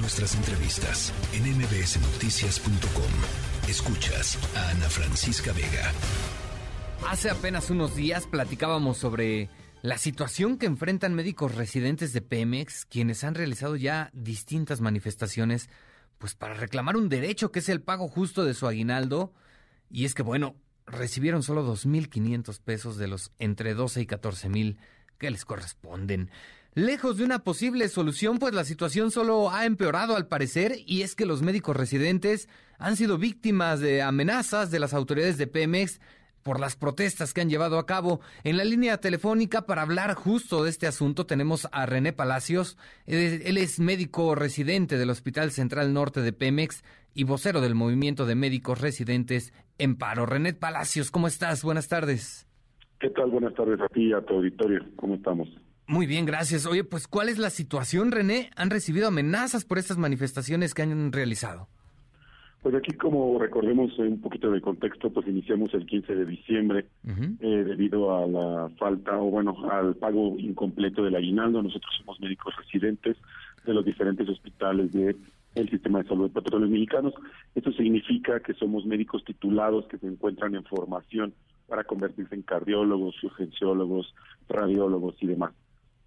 Nuestras entrevistas en mbsnoticias.com. Escuchas a Ana Francisca Vega. Hace apenas unos días platicábamos sobre la situación que enfrentan médicos residentes de Pemex, quienes han realizado ya distintas manifestaciones, pues para reclamar un derecho que es el pago justo de su aguinaldo. Y es que, bueno, recibieron solo 2.500 pesos de los entre 12 y 14.000 que les corresponden. Lejos de una posible solución, pues la situación solo ha empeorado al parecer y es que los médicos residentes han sido víctimas de amenazas de las autoridades de Pemex por las protestas que han llevado a cabo. En la línea telefónica para hablar justo de este asunto tenemos a René Palacios. Él es médico residente del Hospital Central Norte de Pemex y vocero del Movimiento de Médicos Residentes en Paro. René Palacios, ¿cómo estás? Buenas tardes. ¿Qué tal? Buenas tardes a ti y a tu auditorio. ¿Cómo estamos? Muy bien, gracias. Oye, pues ¿cuál es la situación, René? ¿Han recibido amenazas por estas manifestaciones que han realizado? Pues aquí, como recordemos un poquito de contexto, pues iniciamos el 15 de diciembre eh, debido a la falta, o bueno, al pago incompleto del aguinaldo. Nosotros somos médicos residentes de los diferentes hospitales de el sistema de salud de petróleos mexicanos. Esto significa que somos médicos titulados que se encuentran en formación para convertirse en cardiólogos, urgenciólogos, radiólogos y demás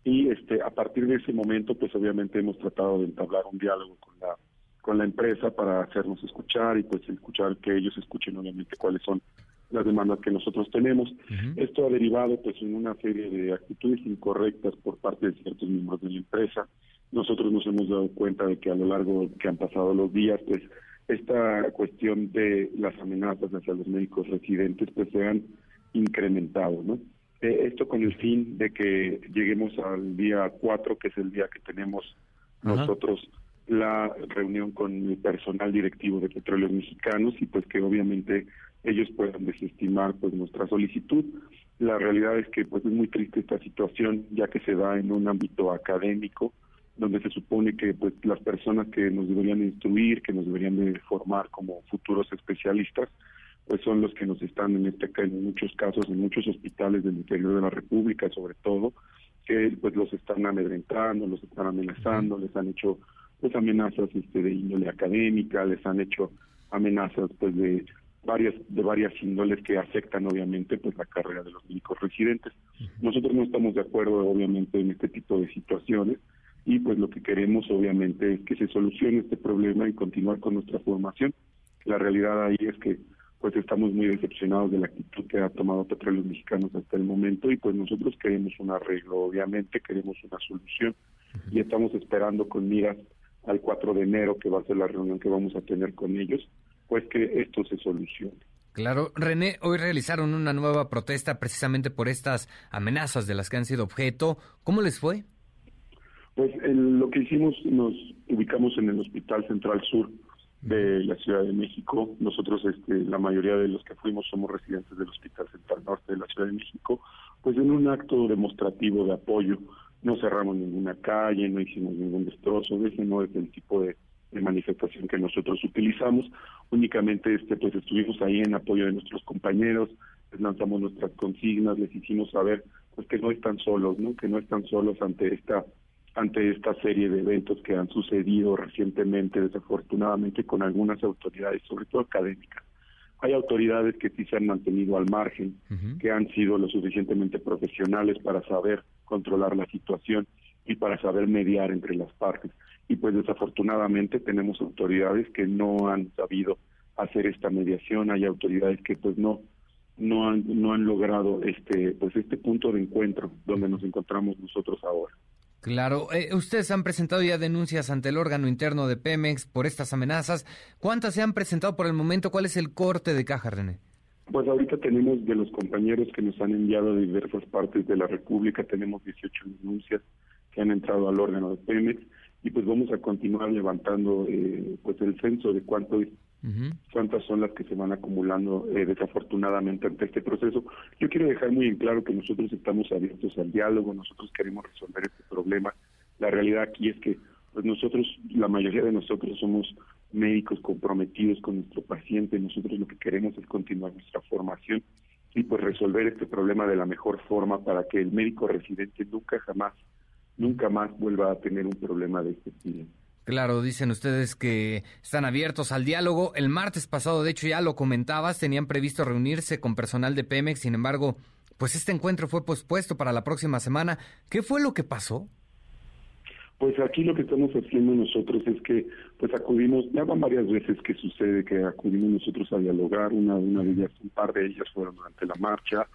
y este a partir de ese momento pues obviamente hemos tratado de entablar un diálogo con la con la empresa para hacernos escuchar y pues escuchar que ellos escuchen obviamente cuáles son las demandas que nosotros tenemos. Esto ha derivado pues en una serie de actitudes incorrectas por parte de ciertos miembros de la empresa. Nosotros nos hemos dado cuenta de que a lo largo que han pasado los días pues esta cuestión de las amenazas hacia los médicos residentes pues se han incrementado, ¿no? Eh, esto con el fin de que lleguemos al día 4, que es el día que tenemos nosotros la reunión con el personal directivo de Petróleos Mexicanos y pues que obviamente ellos puedan desestimar pues nuestra solicitud. La realidad es que pues es muy triste esta situación ya que se da en un ámbito académico donde se supone que pues las personas que nos deberían instruir, que nos deberían de formar como futuros especialistas, pues son los que nos están en este en muchos casos en muchos hospitales del interior de la República sobre todo que pues los están amedrentando los están amenazando les han hecho pues amenazas este de índole académica les han hecho amenazas pues de varias de varias índoles que afectan obviamente pues la carrera de los médicos residentes. Nosotros no estamos de acuerdo obviamente en este tipo de situaciones y pues lo que queremos obviamente es que se solucione este problema y continuar con nuestra formación. La realidad ahí es que pues estamos muy decepcionados de la actitud que ha tomado Petróleos Mexicanos hasta el momento y pues nosotros queremos un arreglo, obviamente queremos una solución y estamos esperando con miras al 4 de enero que va a ser la reunión que vamos a tener con ellos, pues que esto se solucione. Claro, René, hoy realizaron una nueva protesta precisamente por estas amenazas de las que han sido objeto. ¿Cómo les fue? Pues lo que hicimos, nos ubicamos en el Hospital Central Sur, de la Ciudad de México. Nosotros, este, la mayoría de los que fuimos somos residentes del Hospital Central Norte de la Ciudad de México, pues en un acto demostrativo de apoyo. No cerramos ninguna calle, no hicimos ningún destrozo, ese no es el tipo de, manifestación que nosotros utilizamos. Únicamente este, pues estuvimos ahí en apoyo de nuestros compañeros, les lanzamos nuestras consignas, les hicimos saber pues que no están solos, ¿no? que no están solos ante esta ante esta serie de eventos que han sucedido recientemente, desafortunadamente, con algunas autoridades, sobre todo académicas. Hay autoridades que sí se han mantenido al margen, que han sido lo suficientemente profesionales para saber controlar la situación y para saber mediar entre las partes. Y pues desafortunadamente tenemos autoridades que no han sabido hacer esta mediación, hay autoridades que pues no no han no han logrado este pues este punto de encuentro donde nos encontramos nosotros ahora. Claro, eh, ustedes han presentado ya denuncias ante el órgano interno de Pemex por estas amenazas. ¿Cuántas se han presentado por el momento? ¿Cuál es el corte de caja, René? Pues ahorita tenemos de los compañeros que nos han enviado de diversas partes de la República, tenemos 18 denuncias que han entrado al órgano de Pemex y pues vamos a continuar levantando eh, pues el censo de cuánto cuántas son las que se van acumulando eh, desafortunadamente ante este proceso. Yo quiero dejar muy en claro que nosotros estamos abiertos al diálogo, nosotros queremos resolver este problema. La realidad aquí es que pues nosotros, la mayoría de nosotros somos médicos comprometidos con nuestro paciente, nosotros lo que queremos es continuar nuestra formación y pues resolver este problema de la mejor forma para que el médico residente nunca jamás, nunca más vuelva a tener un problema de este tipo. Claro, dicen ustedes que están abiertos al diálogo. El martes pasado, de hecho, ya lo comentabas, tenían previsto reunirse con personal de Pemex, sin embargo, pues este encuentro fue pospuesto para la próxima semana. ¿Qué fue lo que pasó? Pues aquí lo que estamos haciendo nosotros es que pues acudimos, ya van varias veces que sucede que acudimos nosotros a dialogar, una, una de ellas, un par de ellas fueron durante la marcha,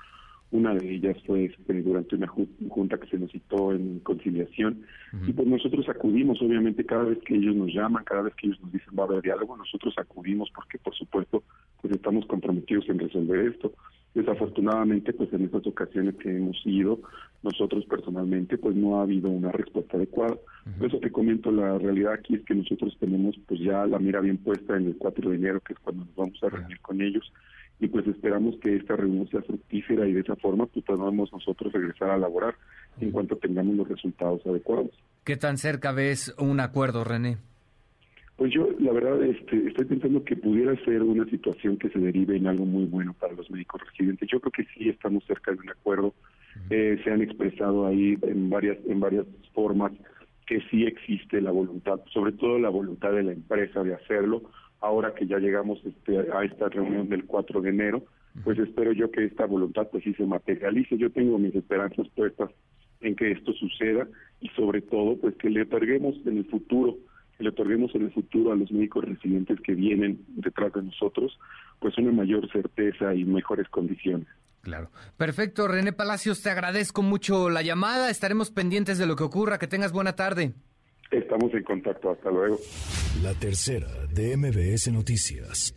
una de ellas fue este, durante una junta que se nos citó en conciliación y pues nosotros acudimos, obviamente cada vez que ellos nos llaman, cada vez que ellos nos dicen va a haber diálogo, nosotros acudimos porque por supuesto pues estamos comprometidos en resolver esto. Desafortunadamente, pues en estas ocasiones que hemos ido, nosotros personalmente, pues no ha habido una respuesta adecuada. Por eso te comento, la realidad aquí es que nosotros tenemos pues ya la mira bien puesta en el 4 de enero, que es cuando nos vamos a reunir con ellos, y pues esperamos que esta reunión sea fructífera y de esa forma pues podamos nosotros regresar a laborar en cuanto tengamos los resultados adecuados. ¿Qué tan cerca ves un acuerdo, René? Pues yo, la verdad, este, estoy pensando que pudiera ser una situación que se derive en algo muy bueno para los médicos residentes. Yo creo que sí estamos cerca de un acuerdo. Eh, se han expresado ahí en varias, en varias formas que sí existe la voluntad, sobre todo la voluntad de la empresa de hacerlo. Ahora que ya llegamos este, a esta reunión del 4 de enero, pues espero yo que esta voluntad pues sí se materialice. Yo tengo mis esperanzas puestas en que esto suceda y sobre todo pues que le otorguemos en el futuro que le otorguemos en el futuro a los médicos residentes que vienen detrás de nosotros, pues una mayor certeza y mejores condiciones. Claro. Perfecto, René Palacios, te agradezco mucho la llamada. Estaremos pendientes de lo que ocurra. Que tengas buena tarde. Estamos en contacto. Hasta luego. La tercera de MBS Noticias.